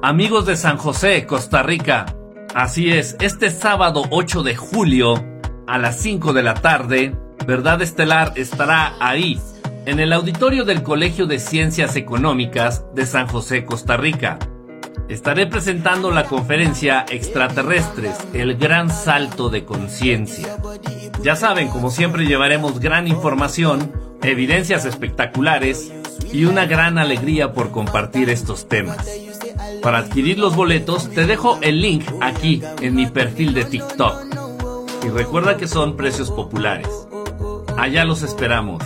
Amigos de San José, Costa Rica. Así es, este sábado 8 de julio a las 5 de la tarde, Verdad Estelar estará ahí, en el auditorio del Colegio de Ciencias Económicas de San José, Costa Rica. Estaré presentando la conferencia Extraterrestres, el gran salto de conciencia. Ya saben, como siempre llevaremos gran información, evidencias espectaculares y una gran alegría por compartir estos temas. Para adquirir los boletos te dejo el link aquí en mi perfil de TikTok. Y recuerda que son precios populares. Allá los esperamos.